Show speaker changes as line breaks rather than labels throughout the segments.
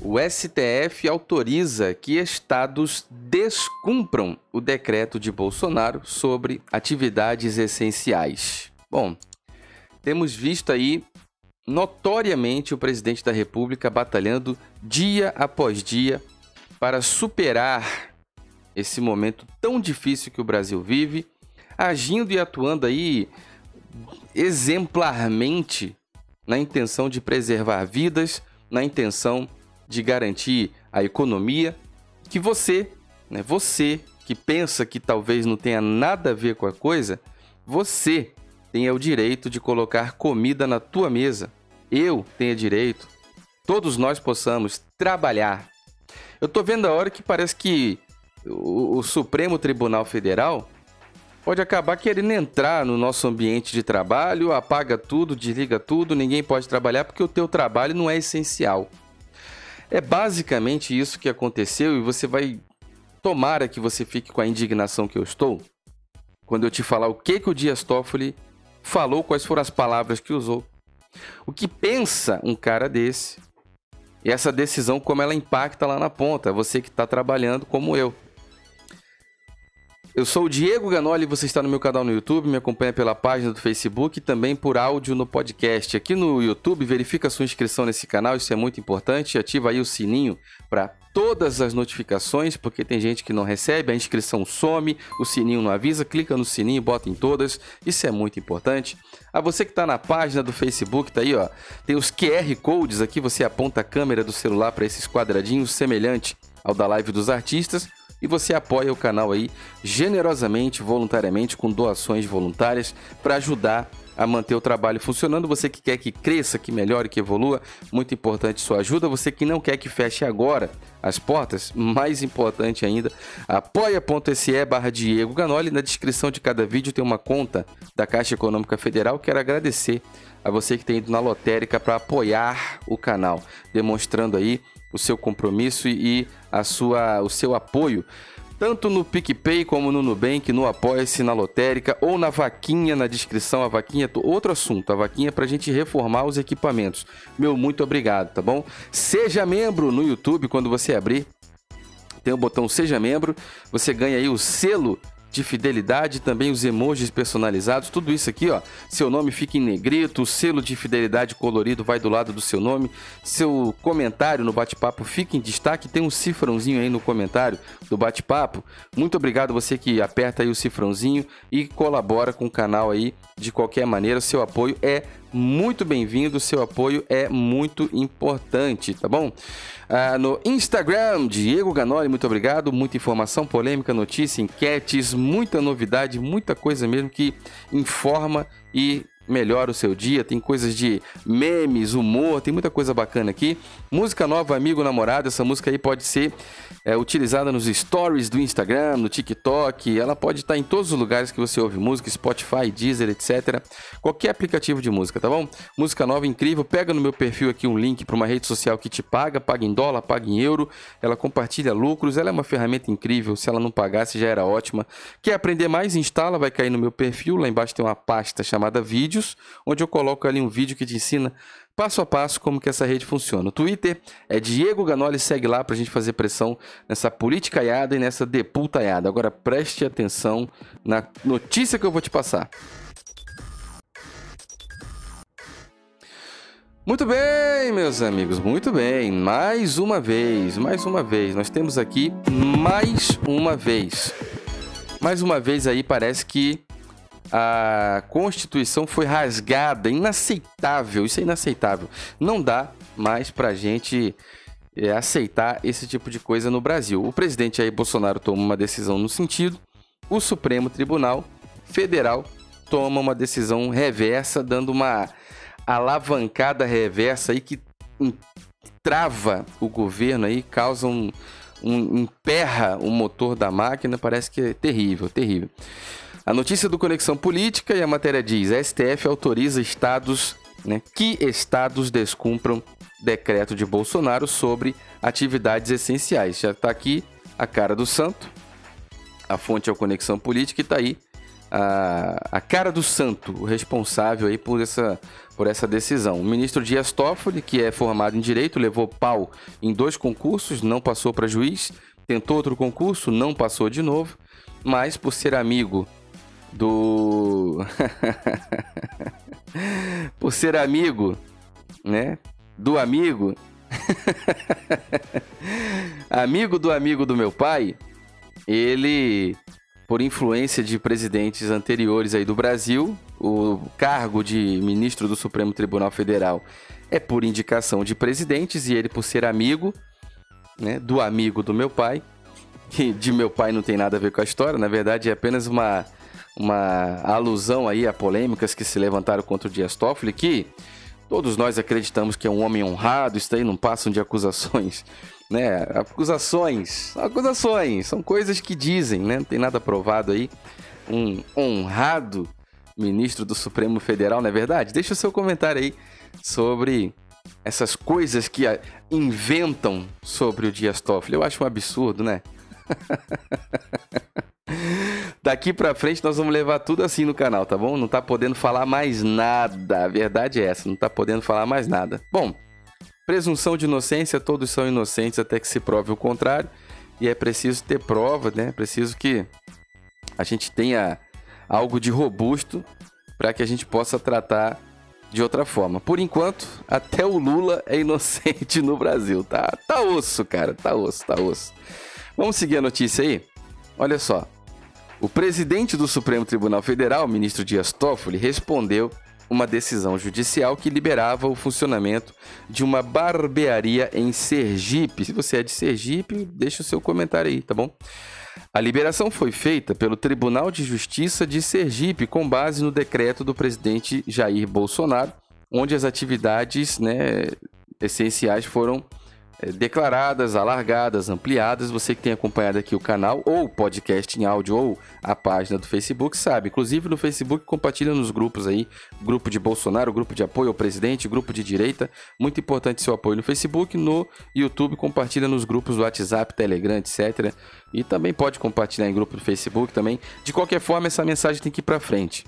O STF autoriza que estados descumpram o decreto de Bolsonaro sobre atividades essenciais. Bom, temos visto aí notoriamente o presidente da República batalhando dia após dia para superar esse momento tão difícil que o Brasil vive, agindo e atuando aí exemplarmente na intenção de preservar vidas, na intenção de garantir a economia, que você, né, você que pensa que talvez não tenha nada a ver com a coisa, você tenha o direito de colocar comida na tua mesa. Eu tenho direito. Todos nós possamos trabalhar. Eu tô vendo a hora que parece que o, o Supremo Tribunal Federal pode acabar querendo entrar no nosso ambiente de trabalho, apaga tudo, desliga tudo, ninguém pode trabalhar porque o teu trabalho não é essencial. É basicamente isso que aconteceu e você vai. Tomara que você fique com a indignação que eu estou quando eu te falar o que, que o Dias Toffoli falou, quais foram as palavras que usou. O que pensa um cara desse e essa decisão, como ela impacta lá na ponta, você que está trabalhando como eu. Eu sou o Diego Ganoli, você está no meu canal no YouTube, me acompanha pela página do Facebook e também por áudio no podcast. Aqui no YouTube, verifica a sua inscrição nesse canal, isso é muito importante. Ativa aí o sininho para todas as notificações, porque tem gente que não recebe, a inscrição some, o sininho não avisa, clica no sininho, bota em todas, isso é muito importante. A você que está na página do Facebook, tá aí, ó, tem os QR Codes aqui, você aponta a câmera do celular para esses quadradinhos semelhante ao da live dos artistas e você apoia o canal aí generosamente, voluntariamente, com doações voluntárias para ajudar a manter o trabalho funcionando. Você que quer que cresça, que melhore, que evolua, muito importante sua ajuda. Você que não quer que feche agora as portas, mais importante ainda, apoia.se barra Diego Ganoli. Na descrição de cada vídeo tem uma conta da Caixa Econômica Federal. Quero agradecer a você que tem ido na lotérica para apoiar o canal, demonstrando aí o seu compromisso e a sua, o seu apoio, tanto no PicPay como no Nubank, no Apoia-se, na Lotérica ou na vaquinha na descrição. A vaquinha, outro assunto, a vaquinha para a gente reformar os equipamentos. Meu muito obrigado, tá bom? Seja membro no YouTube quando você abrir. Tem o botão Seja Membro, você ganha aí o selo de fidelidade, também os emojis personalizados, tudo isso aqui, ó. Seu nome fica em negrito, o selo de fidelidade colorido vai do lado do seu nome, seu comentário no bate-papo fica em destaque, tem um cifrãozinho aí no comentário do bate-papo. Muito obrigado você que aperta aí o cifrãozinho e colabora com o canal aí de qualquer maneira, seu apoio é muito bem-vindo, seu apoio é muito importante, tá bom? Ah, no Instagram, Diego Ganoli, muito obrigado. Muita informação, polêmica, notícia, enquetes, muita novidade, muita coisa mesmo que informa e melhora o seu dia. Tem coisas de memes, humor, tem muita coisa bacana aqui. Música nova, amigo, namorado. Essa música aí pode ser é, utilizada nos stories do Instagram, no TikTok. Ela pode estar em todos os lugares que você ouve música, Spotify, Deezer, etc. Qualquer aplicativo de música, tá bom? Música nova, incrível. Pega no meu perfil aqui um link para uma rede social que te paga, paga em dólar, paga em euro. Ela compartilha lucros. Ela é uma ferramenta incrível. Se ela não pagasse, já era ótima. Quer aprender mais? Instala, vai cair no meu perfil. Lá embaixo tem uma pasta chamada vídeos, onde eu coloco ali um vídeo que te ensina passo a passo como que essa rede funciona. O Twitter é Diego Ganoli, segue lá para a gente fazer pressão nessa politicaiada e nessa deputaiada. Agora preste atenção na notícia que eu vou te passar. Muito bem, meus amigos, muito bem. Mais uma vez, mais uma vez, nós temos aqui mais uma vez. Mais uma vez aí parece que a Constituição foi rasgada, inaceitável, isso é inaceitável. Não dá mais pra gente é, aceitar esse tipo de coisa no Brasil. O presidente aí, Bolsonaro, toma uma decisão no sentido, o Supremo Tribunal Federal toma uma decisão reversa, dando uma alavancada reversa aí que trava o governo aí, causa um, um emperra o motor da máquina, parece que é terrível, terrível. A notícia do Conexão Política e a matéria diz: STF autoriza estados, né, que estados descumpram decreto de Bolsonaro sobre atividades essenciais. Já está aqui a cara do santo. A fonte é o Conexão Política e está aí a, a cara do santo, o responsável aí por essa, por essa decisão. O ministro Dias Toffoli, que é formado em Direito, levou pau em dois concursos, não passou para juiz, tentou outro concurso, não passou de novo, mas por ser amigo do... por ser amigo, né, do amigo... amigo do amigo do meu pai, ele por influência de presidentes anteriores aí do Brasil, o cargo de ministro do Supremo Tribunal Federal é por indicação de presidentes e ele por ser amigo, né, do amigo do meu pai, que de meu pai não tem nada a ver com a história, na verdade é apenas uma uma alusão aí a polêmicas que se levantaram contra o Dias Toffoli, que todos nós acreditamos que é um homem honrado, isso aí não passam de acusações né? Acusações, acusações, são coisas que dizem, né? Não tem nada provado aí. Um honrado ministro do Supremo Federal, não é verdade? Deixa o seu comentário aí sobre essas coisas que inventam sobre o Dias Toffoli. Eu acho um absurdo, né? Daqui pra frente nós vamos levar tudo assim no canal, tá bom? Não tá podendo falar mais nada. A verdade é essa, não tá podendo falar mais nada. Bom, Presunção de inocência, todos são inocentes até que se prove o contrário. E é preciso ter prova, né? Preciso que a gente tenha algo de robusto para que a gente possa tratar de outra forma. Por enquanto, até o Lula é inocente no Brasil, tá? Tá osso, cara, tá osso, tá osso. Vamos seguir a notícia aí? Olha só. O presidente do Supremo Tribunal Federal, ministro Dias Toffoli, respondeu uma decisão judicial que liberava o funcionamento de uma barbearia em Sergipe. Se você é de Sergipe, deixa o seu comentário aí, tá bom? A liberação foi feita pelo Tribunal de Justiça de Sergipe com base no decreto do presidente Jair Bolsonaro, onde as atividades né, essenciais foram declaradas, alargadas, ampliadas. Você que tem acompanhado aqui o canal, ou podcast em áudio, ou a página do Facebook, sabe. Inclusive no Facebook, compartilha nos grupos aí, grupo de Bolsonaro, grupo de apoio ao presidente, grupo de direita. Muito importante seu apoio no Facebook, no YouTube, compartilha nos grupos do WhatsApp, Telegram, etc. E também pode compartilhar em grupo do Facebook também. De qualquer forma, essa mensagem tem que ir para frente.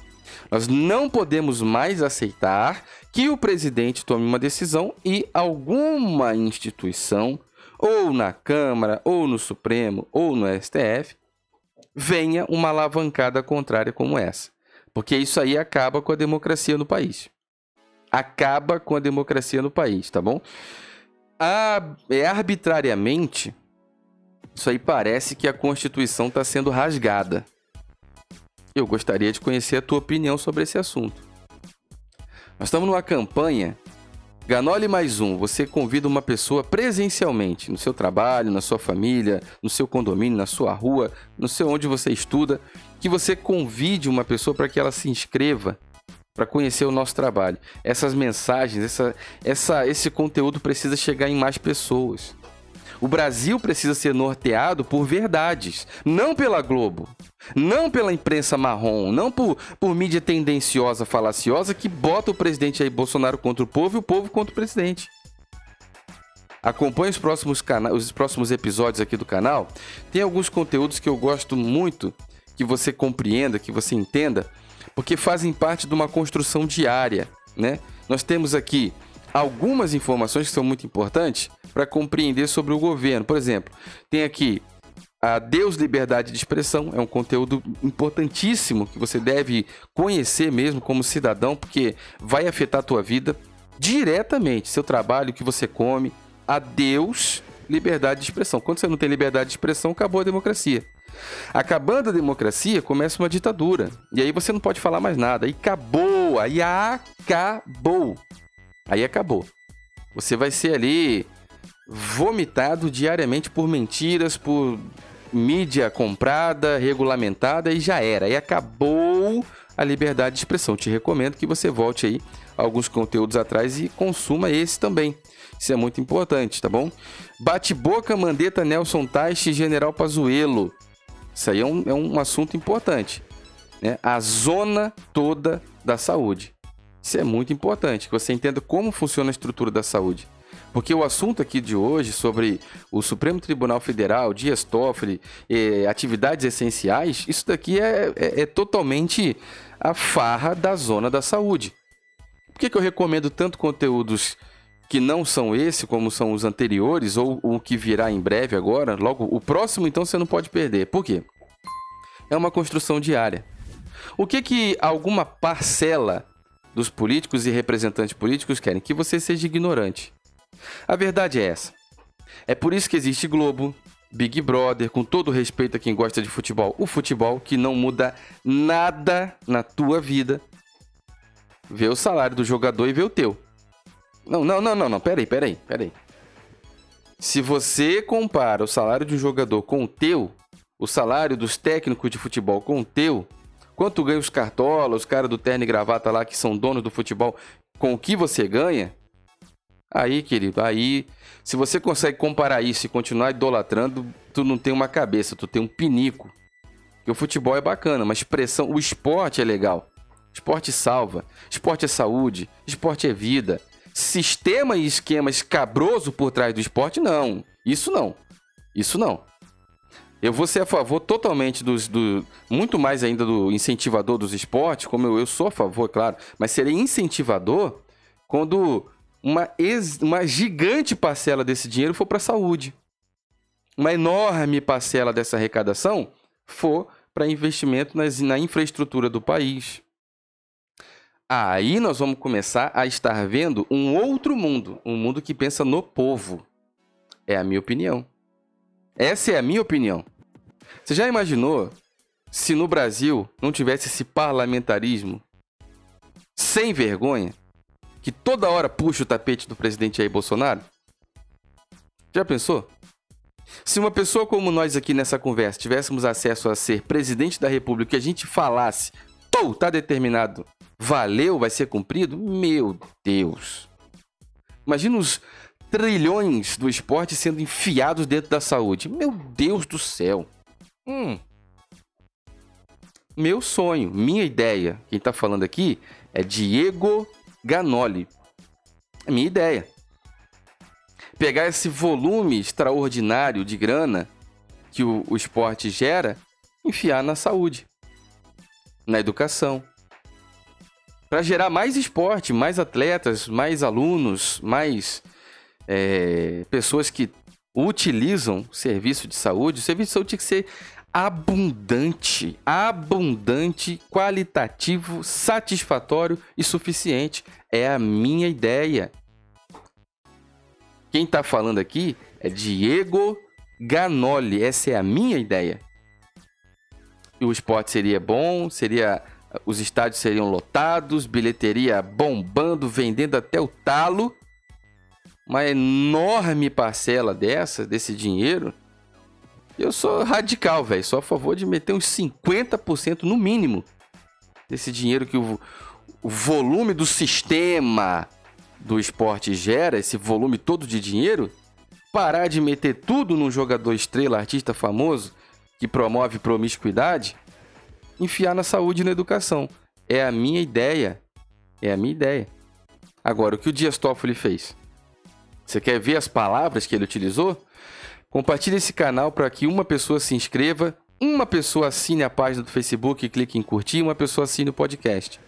Nós não podemos mais aceitar que o presidente tome uma decisão e alguma instituição, ou na Câmara, ou no Supremo, ou no STF, venha uma alavancada contrária como essa. Porque isso aí acaba com a democracia no país. Acaba com a democracia no país, tá bom? É arbitrariamente, isso aí parece que a Constituição está sendo rasgada. Eu gostaria de conhecer a tua opinião sobre esse assunto. Nós estamos numa campanha Ganole mais um, você convida uma pessoa presencialmente, no seu trabalho, na sua família, no seu condomínio, na sua rua, no seu onde você estuda, que você convide uma pessoa para que ela se inscreva para conhecer o nosso trabalho. Essas mensagens, essa, essa, esse conteúdo precisa chegar em mais pessoas. O Brasil precisa ser norteado por verdades, não pela Globo, não pela imprensa marrom, não por, por mídia tendenciosa, falaciosa que bota o presidente aí Bolsonaro contra o povo e o povo contra o presidente. Acompanhe os próximos, os próximos episódios aqui do canal. Tem alguns conteúdos que eu gosto muito que você compreenda, que você entenda, porque fazem parte de uma construção diária, né? Nós temos aqui algumas informações que são muito importantes para compreender sobre o governo. Por exemplo, tem aqui a Deus Liberdade de Expressão, é um conteúdo importantíssimo que você deve conhecer mesmo como cidadão, porque vai afetar a tua vida diretamente, seu trabalho, o que você come. A Deus Liberdade de Expressão. Quando você não tem liberdade de expressão, acabou a democracia. Acabando a democracia, começa uma ditadura. E aí você não pode falar mais nada. Aí acabou, aí acabou. Aí acabou. Você vai ser ali vomitado diariamente por mentiras, por mídia comprada, regulamentada e já era. E acabou a liberdade de expressão. Te recomendo que você volte aí alguns conteúdos atrás e consuma esse também. Isso é muito importante, tá bom? Bate-boca, Mandetta, Nelson Teich e General Pazuello. Isso aí é um, é um assunto importante. Né? A zona toda da saúde. Isso é muito importante, que você entenda como funciona a estrutura da saúde. Porque o assunto aqui de hoje sobre o Supremo Tribunal Federal, Dias Toffoli, eh, atividades essenciais, isso daqui é, é, é, totalmente a farra da zona da saúde. Por que, que eu recomendo tanto conteúdos que não são esse, como são os anteriores, ou o que virá em breve agora? Logo, o próximo, então, você não pode perder. Por quê? É uma construção diária. O que que alguma parcela dos políticos e representantes políticos querem? Que você seja ignorante. A verdade é essa. É por isso que existe Globo, Big Brother, com todo respeito a quem gosta de futebol, o futebol que não muda nada na tua vida. Vê o salário do jogador e vê o teu. Não, não, não, não, não, peraí, peraí, peraí. Se você compara o salário de um jogador com o teu, o salário dos técnicos de futebol com o teu, quanto ganha os cartolas, os caras do terno e gravata lá que são donos do futebol, com o que você ganha, Aí, querido, aí, se você consegue comparar isso e continuar idolatrando, tu não tem uma cabeça, tu tem um pinico. Porque o futebol é bacana, mas expressão, o esporte é legal. Esporte salva, esporte é saúde, esporte é vida. Sistema e esquema escabroso por trás do esporte, não. Isso não. Isso não. Eu vou ser a favor totalmente dos. Do, muito mais ainda do incentivador dos esportes, como eu, eu sou a favor, claro, mas serei incentivador quando uma, ex, uma gigante parcela desse dinheiro for para a saúde. Uma enorme parcela dessa arrecadação for para investimento nas, na infraestrutura do país. Aí nós vamos começar a estar vendo um outro mundo, um mundo que pensa no povo. É a minha opinião. Essa é a minha opinião. Você já imaginou se no Brasil não tivesse esse parlamentarismo sem vergonha? que toda hora puxa o tapete do presidente Jair Bolsonaro? Já pensou? Se uma pessoa como nós aqui nessa conversa tivéssemos acesso a ser presidente da República e a gente falasse, tô, tá determinado, valeu, vai ser cumprido, meu Deus. Imagina os trilhões do esporte sendo enfiados dentro da saúde. Meu Deus do céu. Hum. Meu sonho, minha ideia, quem tá falando aqui é Diego Ganoli. É minha ideia. Pegar esse volume extraordinário de grana que o, o esporte gera, enfiar na saúde, na educação. Para gerar mais esporte, mais atletas, mais alunos, mais é, pessoas que utilizam serviço de saúde. O serviço de saúde tinha que ser abundante, abundante, qualitativo, satisfatório e suficiente. É a minha ideia. Quem está falando aqui é Diego Ganoli. Essa é a minha ideia. O esporte seria bom, seria os estádios seriam lotados, bilheteria bombando, vendendo até o talo. Uma enorme parcela dessa, desse dinheiro, eu sou radical, velho. Sou a favor de meter uns 50% no mínimo desse dinheiro que o, o volume do sistema do esporte gera, esse volume todo de dinheiro, parar de meter tudo num jogador estrela, artista famoso, que promove promiscuidade, enfiar na saúde e na educação. É a minha ideia. É a minha ideia. Agora, o que o Dias Toffoli fez? Você quer ver as palavras que ele utilizou? Compartilhe esse canal para que uma pessoa se inscreva, uma pessoa assine a página do Facebook e clique em curtir, e uma pessoa assine o podcast.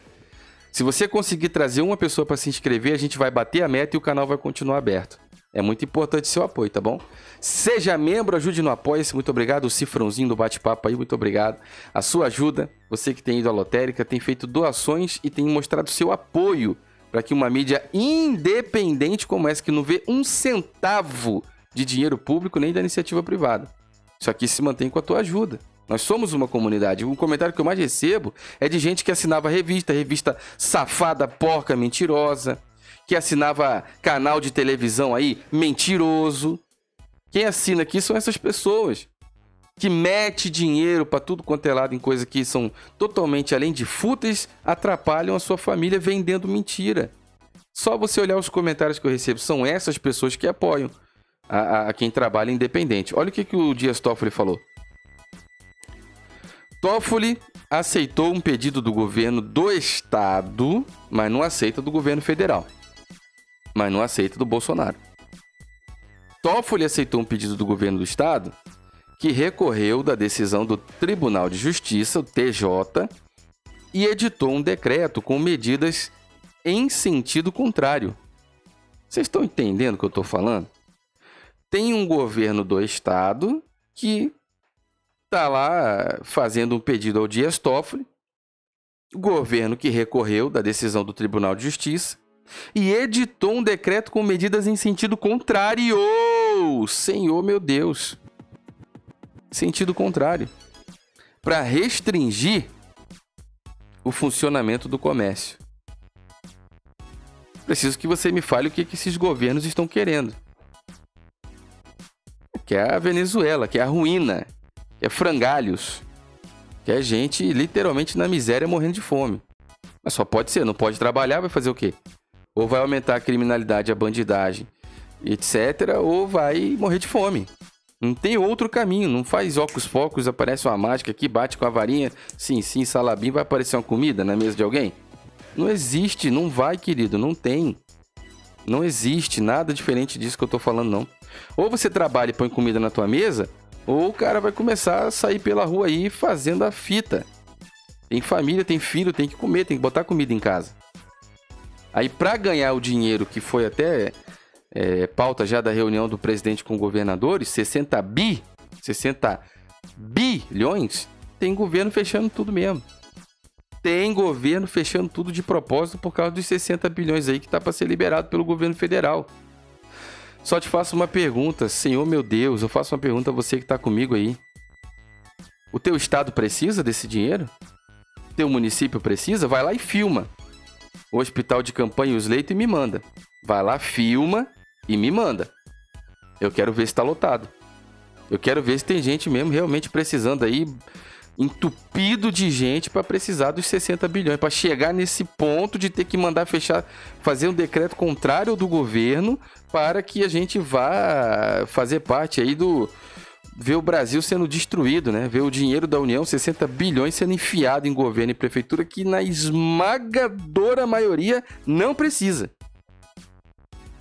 Se você conseguir trazer uma pessoa para se inscrever, a gente vai bater a meta e o canal vai continuar aberto. É muito importante seu apoio, tá bom? Seja membro, ajude no Apoia-se, muito obrigado. O cifrãozinho do bate-papo aí, muito obrigado. A sua ajuda, você que tem ido à lotérica, tem feito doações e tem mostrado seu apoio para que uma mídia independente como essa, que não vê um centavo de dinheiro público nem da iniciativa privada. Isso aqui se mantém com a tua ajuda. Nós somos uma comunidade. O comentário que eu mais recebo é de gente que assinava revista, revista safada, porca, mentirosa, que assinava canal de televisão aí, mentiroso. Quem assina aqui são essas pessoas que mete dinheiro para tudo quanto é lado em coisas que são totalmente além de fúteis, atrapalham a sua família vendendo mentira. Só você olhar os comentários que eu recebo, são essas pessoas que apoiam a, a quem trabalha independente. Olha o que, que o Dias Toffoli falou. Toffoli aceitou um pedido do governo do estado, mas não aceita do governo federal. Mas não aceita do Bolsonaro. Toffoli aceitou um pedido do governo do estado que recorreu da decisão do Tribunal de Justiça, o TJ, e editou um decreto com medidas em sentido contrário. Vocês estão entendendo o que eu estou falando? Tem um governo do estado que está lá fazendo um pedido ao Dias Toffoli, governo que recorreu da decisão do Tribunal de Justiça e editou um decreto com medidas em sentido contrário. Senhor meu Deus! Sentido contrário. Para restringir o funcionamento do comércio. Preciso que você me fale o que, esses governos estão querendo. Que é a Venezuela, que é a ruína, que é frangalhos, que é gente literalmente na miséria morrendo de fome. Mas só pode ser, não pode trabalhar, vai fazer o quê? Ou vai aumentar a criminalidade, a bandidagem, etc., ou vai morrer de fome. Não tem outro caminho, não faz óculos focos, aparece uma mágica aqui, bate com a varinha, sim, sim, salabim, vai aparecer uma comida na mesa de alguém? Não existe, não vai, querido, não tem. Não existe nada diferente disso que eu tô falando, não. Ou você trabalha e põe comida na tua mesa, ou o cara vai começar a sair pela rua aí fazendo a fita. Tem família, tem filho, tem que comer, tem que botar comida em casa. Aí, para ganhar o dinheiro que foi até é, pauta já da reunião do presidente com governadores, 60 bi, 60 bilhões, tem governo fechando tudo mesmo. Tem governo fechando tudo de propósito por causa dos 60 bilhões aí que tá para ser liberado pelo governo federal. Só te faço uma pergunta, Senhor meu Deus, eu faço uma pergunta a você que está comigo aí. O teu estado precisa desse dinheiro? Teu município precisa? Vai lá e filma. O hospital de campanha e os leitos e me manda. Vai lá, filma e me manda. Eu quero ver se está lotado. Eu quero ver se tem gente mesmo realmente precisando aí, entupido de gente para precisar dos 60 bilhões, para chegar nesse ponto de ter que mandar fechar, fazer um decreto contrário do governo para que a gente vá fazer parte aí do ver o Brasil sendo destruído, né? Ver o dinheiro da União, 60 bilhões sendo enfiado em governo e prefeitura que na esmagadora maioria não precisa.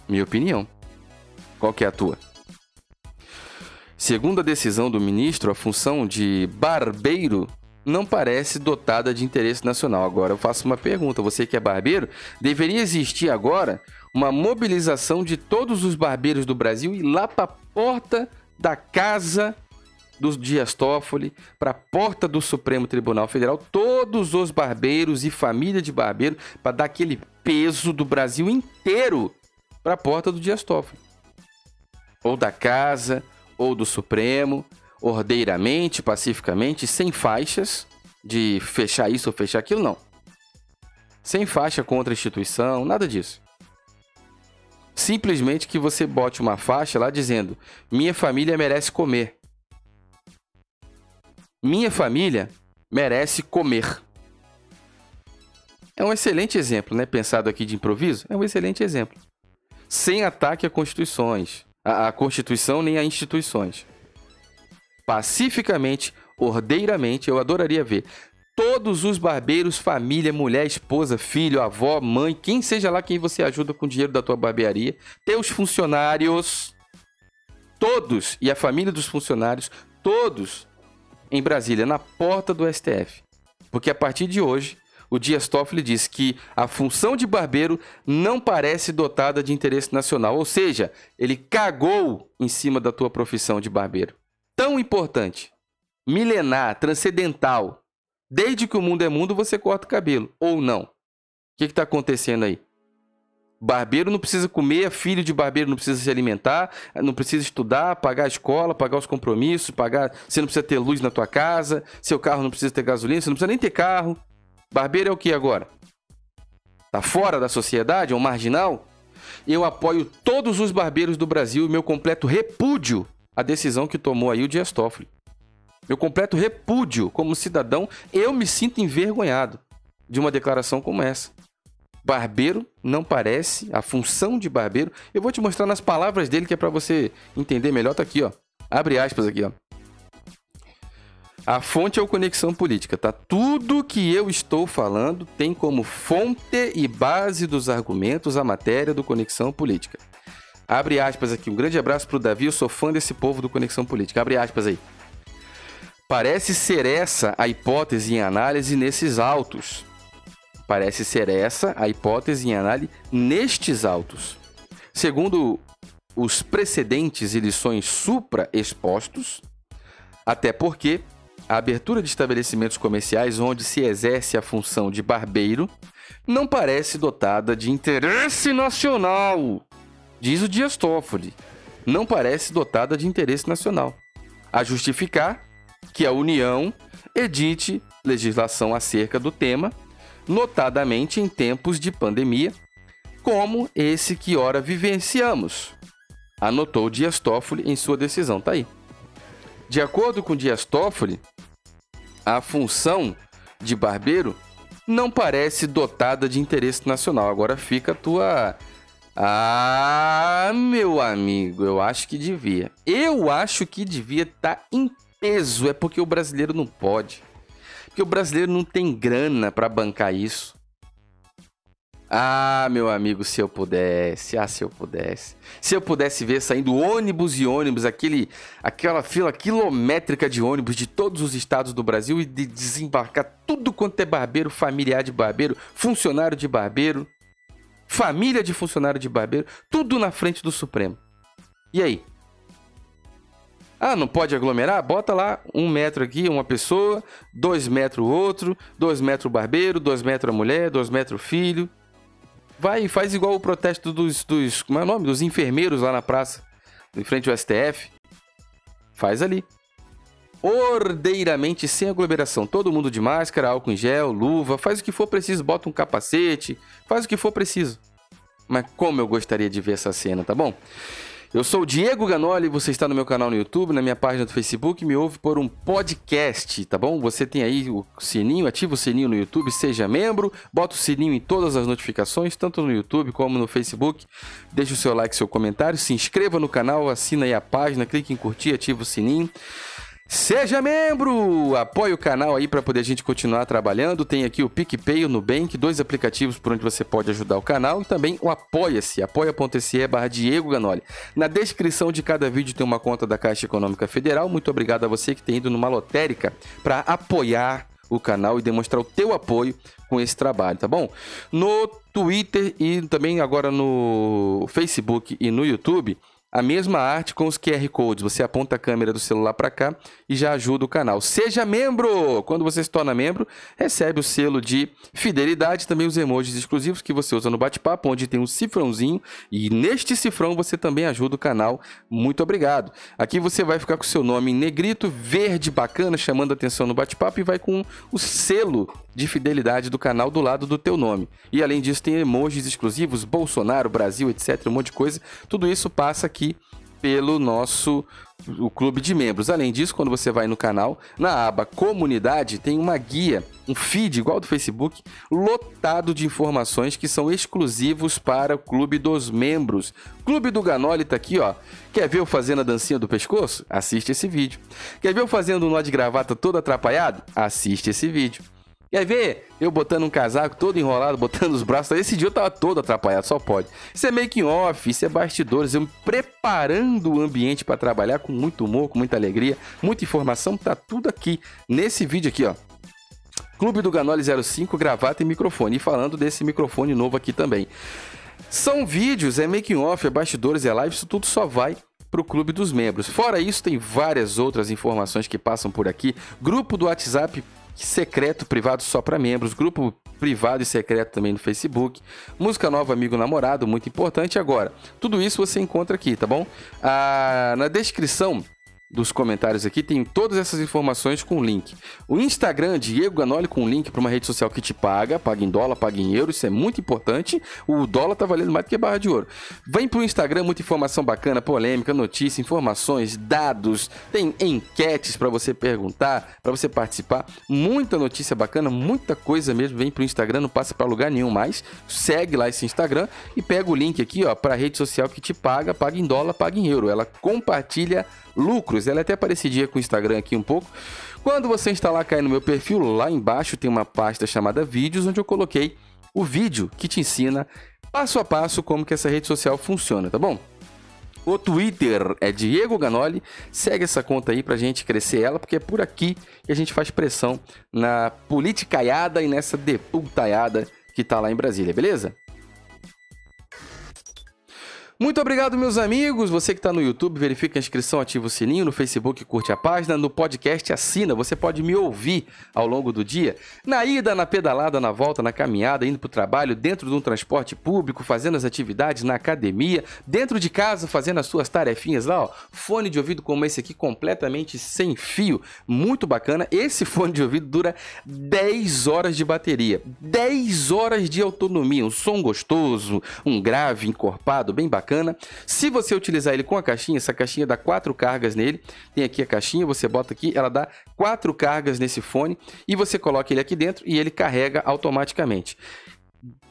Minha opinião. Qual que é a tua? Segundo a decisão do ministro, a função de barbeiro não parece dotada de interesse nacional. Agora eu faço uma pergunta: você que é barbeiro, deveria existir agora uma mobilização de todos os barbeiros do Brasil e lá para a porta da casa dos Dias Toffoli, para a porta do Supremo Tribunal Federal, todos os barbeiros e família de barbeiro, para dar aquele peso do Brasil inteiro para a porta do Dias Toffoli. Ou da casa, ou do Supremo, ordeiramente, pacificamente, sem faixas de fechar isso ou fechar aquilo, não. Sem faixa contra a instituição, nada disso. Simplesmente que você bote uma faixa lá dizendo: Minha família merece comer. Minha família merece comer. É um excelente exemplo, né? Pensado aqui de improviso, é um excelente exemplo sem ataque a constituições, a, a Constituição nem a instituições. Pacificamente, ordeiramente, eu adoraria ver todos os barbeiros, família, mulher, esposa, filho, avó, mãe, quem seja lá quem você ajuda com o dinheiro da tua barbearia, teus funcionários, todos, e a família dos funcionários, todos em Brasília, na porta do STF. Porque a partir de hoje, o Dias Toffoli diz que a função de barbeiro não parece dotada de interesse nacional, ou seja, ele cagou em cima da tua profissão de barbeiro. Tão importante, milenar, transcendental. Desde que o mundo é mundo, você corta o cabelo, ou não. O que está acontecendo aí? Barbeiro não precisa comer, filho de barbeiro não precisa se alimentar, não precisa estudar, pagar a escola, pagar os compromissos, pagar. Você não precisa ter luz na tua casa, seu carro não precisa ter gasolina, você não precisa nem ter carro. Barbeiro é o que agora? Tá fora da sociedade? É um marginal? Eu apoio todos os barbeiros do Brasil e meu completo repúdio à decisão que tomou aí o Dias Toffoli. Meu completo repúdio como cidadão, eu me sinto envergonhado de uma declaração como essa. Barbeiro não parece a função de barbeiro. Eu vou te mostrar nas palavras dele que é para você entender melhor. Tá aqui, ó. Abre aspas aqui, ó. A fonte é o Conexão Política, tá? Tudo que eu estou falando tem como fonte e base dos argumentos a matéria do Conexão Política. Abre aspas aqui. Um grande abraço pro Davi. Eu sou fã desse povo do Conexão Política. Abre aspas aí. Parece ser essa a hipótese em análise nesses autos. Parece ser essa a hipótese em análise nestes autos. Segundo os precedentes e lições supra-expostos, até porque a abertura de estabelecimentos comerciais onde se exerce a função de barbeiro não parece dotada de interesse nacional, diz o Dias Toffoli. Não parece dotada de interesse nacional. A justificar que a União edite legislação acerca do tema, notadamente em tempos de pandemia, como esse que ora vivenciamos, anotou Dias Toffoli em sua decisão. Tá aí. De acordo com Dias Toffoli, a função de barbeiro não parece dotada de interesse nacional. Agora fica a tua. Ah, meu amigo, eu acho que devia. Eu acho que devia estar tá em peso. É porque o brasileiro não pode. Porque o brasileiro não tem grana para bancar isso. Ah, meu amigo, se eu pudesse, ah, se eu pudesse. Se eu pudesse ver saindo ônibus e ônibus, aquele, aquela fila quilométrica de ônibus de todos os estados do Brasil e de desembarcar tudo quanto é barbeiro, familiar de barbeiro, funcionário de barbeiro, família de funcionário de barbeiro, tudo na frente do Supremo. E aí? Ah, não pode aglomerar? Bota lá um metro aqui, uma pessoa, dois metros outro, dois metros barbeiro, dois metros a mulher, dois metros filho. Vai e faz igual o protesto dos, dos. Como é o nome? Dos enfermeiros lá na praça, em frente ao STF. Faz ali. Ordeiramente, sem aglomeração. Todo mundo de máscara, álcool em gel, luva. Faz o que for preciso, bota um capacete. Faz o que for preciso. Mas como eu gostaria de ver essa cena, tá bom? Eu sou o Diego Ganoli, você está no meu canal no YouTube, na minha página do Facebook, me ouve por um podcast, tá bom? Você tem aí o sininho, ativa o sininho no YouTube, seja membro, bota o sininho em todas as notificações, tanto no YouTube como no Facebook. Deixa o seu like, seu comentário, se inscreva no canal, assina aí a página, clique em curtir, ativa o sininho. Seja membro! Apoie o canal aí para poder a gente continuar trabalhando. Tem aqui o PicPay o Nubank, dois aplicativos por onde você pode ajudar o canal. E também o Apoia-se, apoia.se barra Diego Ganoli. Na descrição de cada vídeo tem uma conta da Caixa Econômica Federal. Muito obrigado a você que tem ido numa lotérica para apoiar o canal e demonstrar o teu apoio com esse trabalho, tá bom? No Twitter e também agora no Facebook e no YouTube a mesma arte com os QR Codes. Você aponta a câmera do celular para cá e já ajuda o canal. Seja membro! Quando você se torna membro, recebe o selo de fidelidade, também os emojis exclusivos que você usa no bate-papo, onde tem um cifrãozinho e neste cifrão você também ajuda o canal. Muito obrigado. Aqui você vai ficar com o seu nome em negrito, verde, bacana, chamando atenção no bate-papo e vai com o selo de fidelidade do canal do lado do teu nome. E além disso tem emojis exclusivos, Bolsonaro, Brasil, etc, um monte de coisa. Tudo isso passa aqui pelo nosso o clube de membros. Além disso, quando você vai no canal, na aba comunidade, tem uma guia, um feed igual do Facebook, lotado de informações que são exclusivos para o clube dos membros. Clube do Ganoli tá aqui, ó. Quer ver eu fazendo a dancinha do pescoço? Assiste esse vídeo. Quer ver eu fazendo um nó de gravata todo atrapalhado? Assiste esse vídeo. Quer ver eu botando um casaco todo enrolado, botando os braços? Esse dia eu tava todo atrapalhado, só pode. Isso é making off, isso é bastidores, eu me preparando o ambiente para trabalhar com muito humor, com muita alegria, muita informação, tá tudo aqui nesse vídeo aqui, ó. Clube do Ganoli 05, gravata e microfone. E falando desse microfone novo aqui também. São vídeos, é making off, é bastidores, é live, isso tudo só vai para o clube dos membros. Fora isso, tem várias outras informações que passam por aqui. Grupo do WhatsApp secreto, privado só para membros, grupo privado e secreto também no Facebook, música nova, amigo namorado, muito importante. Agora, tudo isso você encontra aqui, tá bom? Ah, na descrição dos comentários aqui tem todas essas informações com link. O Instagram, Diego Ganoli, com link para uma rede social que te paga, paga em dólar, paga em euro, isso é muito importante. O dólar tá valendo mais do que barra de ouro. Vem pro Instagram, muita informação bacana, polêmica, notícia, informações, dados, tem enquetes para você perguntar, para você participar. Muita notícia bacana, muita coisa mesmo. Vem pro Instagram, não passa para lugar nenhum mais. Segue lá esse Instagram e pega o link aqui, ó, para rede social que te paga, paga em dólar, paga em euro. Ela compartilha lucros. Ela é até parecidinha com o Instagram aqui um pouco. Quando você instalar, cair no meu perfil, lá embaixo tem uma pasta chamada vídeos, onde eu coloquei o vídeo que te ensina passo a passo como que essa rede social funciona, tá bom? O Twitter é Diego Ganoli. Segue essa conta aí pra gente crescer ela, porque é por aqui que a gente faz pressão na politicaiada e nessa deputaiada que tá lá em Brasília, beleza? Muito obrigado, meus amigos. Você que está no YouTube, verifica a inscrição, ativa o sininho. No Facebook, curte a página. No podcast, assina. Você pode me ouvir ao longo do dia. Na ida, na pedalada, na volta, na caminhada, indo para o trabalho, dentro de um transporte público, fazendo as atividades na academia, dentro de casa, fazendo as suas tarefinhas lá. Ó. Fone de ouvido como esse aqui, completamente sem fio. Muito bacana. Esse fone de ouvido dura 10 horas de bateria. 10 horas de autonomia. Um som gostoso, um grave encorpado, bem bacana bacana. Se você utilizar ele com a caixinha, essa caixinha dá quatro cargas nele. Tem aqui a caixinha, você bota aqui, ela dá quatro cargas nesse fone e você coloca ele aqui dentro e ele carrega automaticamente.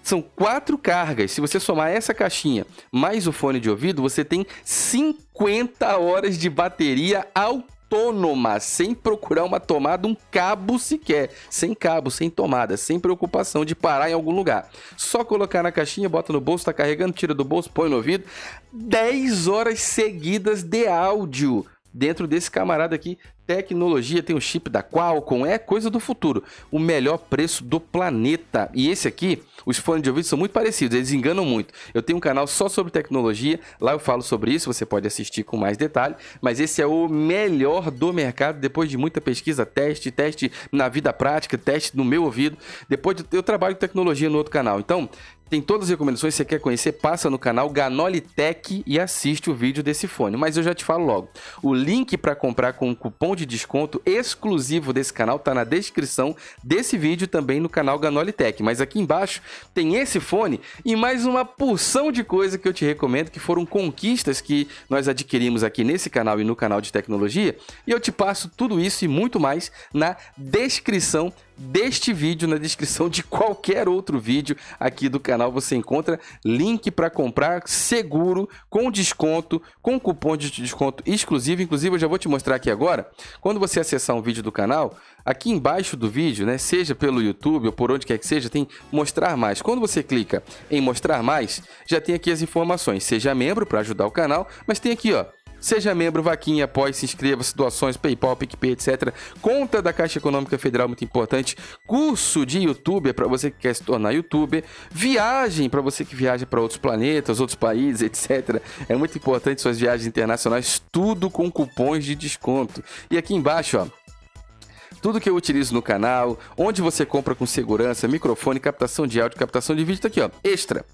São quatro cargas. Se você somar essa caixinha mais o fone de ouvido, você tem 50 horas de bateria autônoma autônoma, sem procurar uma tomada, um cabo sequer. Sem cabo, sem tomada, sem preocupação de parar em algum lugar. Só colocar na caixinha, bota no bolso, tá carregando, tira do bolso, põe no ouvido. 10 horas seguidas de áudio dentro desse camarada aqui tecnologia, tem o chip da Qualcomm, é coisa do futuro. O melhor preço do planeta. E esse aqui, os fones de ouvido são muito parecidos, eles enganam muito. Eu tenho um canal só sobre tecnologia, lá eu falo sobre isso, você pode assistir com mais detalhe, mas esse é o melhor do mercado depois de muita pesquisa, teste, teste na vida prática, teste no meu ouvido. Depois de, eu trabalho com tecnologia no outro canal. Então, tem todas as recomendações, se você quer conhecer, passa no canal Ganoli Tech e assiste o vídeo desse fone. Mas eu já te falo logo. O link para comprar com um cupom de desconto exclusivo desse canal está na descrição desse vídeo também no canal Ganoli Tech. Mas aqui embaixo tem esse fone e mais uma porção de coisa que eu te recomendo, que foram conquistas que nós adquirimos aqui nesse canal e no canal de tecnologia. E eu te passo tudo isso e muito mais na descrição deste vídeo, na descrição de qualquer outro vídeo aqui do canal, você encontra link para comprar seguro, com desconto, com cupom de desconto exclusivo. Inclusive, eu já vou te mostrar aqui agora. Quando você acessar um vídeo do canal, aqui embaixo do vídeo, né, seja pelo YouTube ou por onde quer que seja, tem mostrar mais. Quando você clica em mostrar mais, já tem aqui as informações. Seja membro para ajudar o canal, mas tem aqui, ó, Seja membro, vaquinha, após, se inscreva, situações, PayPal, PicPay, etc. Conta da Caixa Econômica Federal, muito importante. Curso de youtuber para você que quer se tornar youtuber. Viagem para você que viaja para outros planetas, outros países, etc. É muito importante suas viagens internacionais, tudo com cupons de desconto. E aqui embaixo, ó, tudo que eu utilizo no canal, onde você compra com segurança, microfone, captação de áudio, captação de vídeo, tá aqui, ó, extra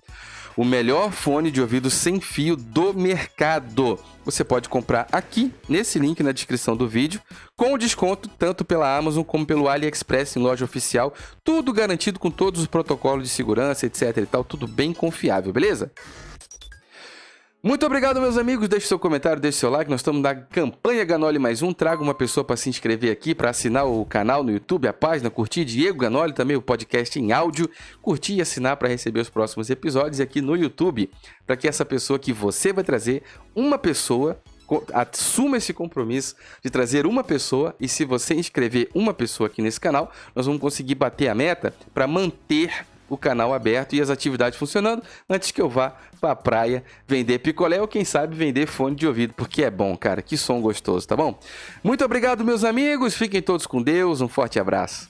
o melhor fone de ouvido sem fio do mercado. Você pode comprar aqui, nesse link na descrição do vídeo, com desconto tanto pela Amazon como pelo AliExpress em loja oficial, tudo garantido com todos os protocolos de segurança, etc e tal, tudo bem confiável, beleza? Muito obrigado, meus amigos. Deixe seu comentário, deixe seu like. Nós estamos na campanha Ganoli mais um. Traga uma pessoa para se inscrever aqui, para assinar o canal no YouTube, a página, curtir Diego Ganoli, também o podcast em áudio, curtir e assinar para receber os próximos episódios aqui no YouTube, para que essa pessoa que você vai trazer, uma pessoa assuma esse compromisso de trazer uma pessoa e se você inscrever uma pessoa aqui nesse canal, nós vamos conseguir bater a meta para manter o canal aberto e as atividades funcionando antes que eu vá pra praia vender picolé ou quem sabe vender fone de ouvido, porque é bom, cara. Que som gostoso, tá bom? Muito obrigado, meus amigos. Fiquem todos com Deus. Um forte abraço.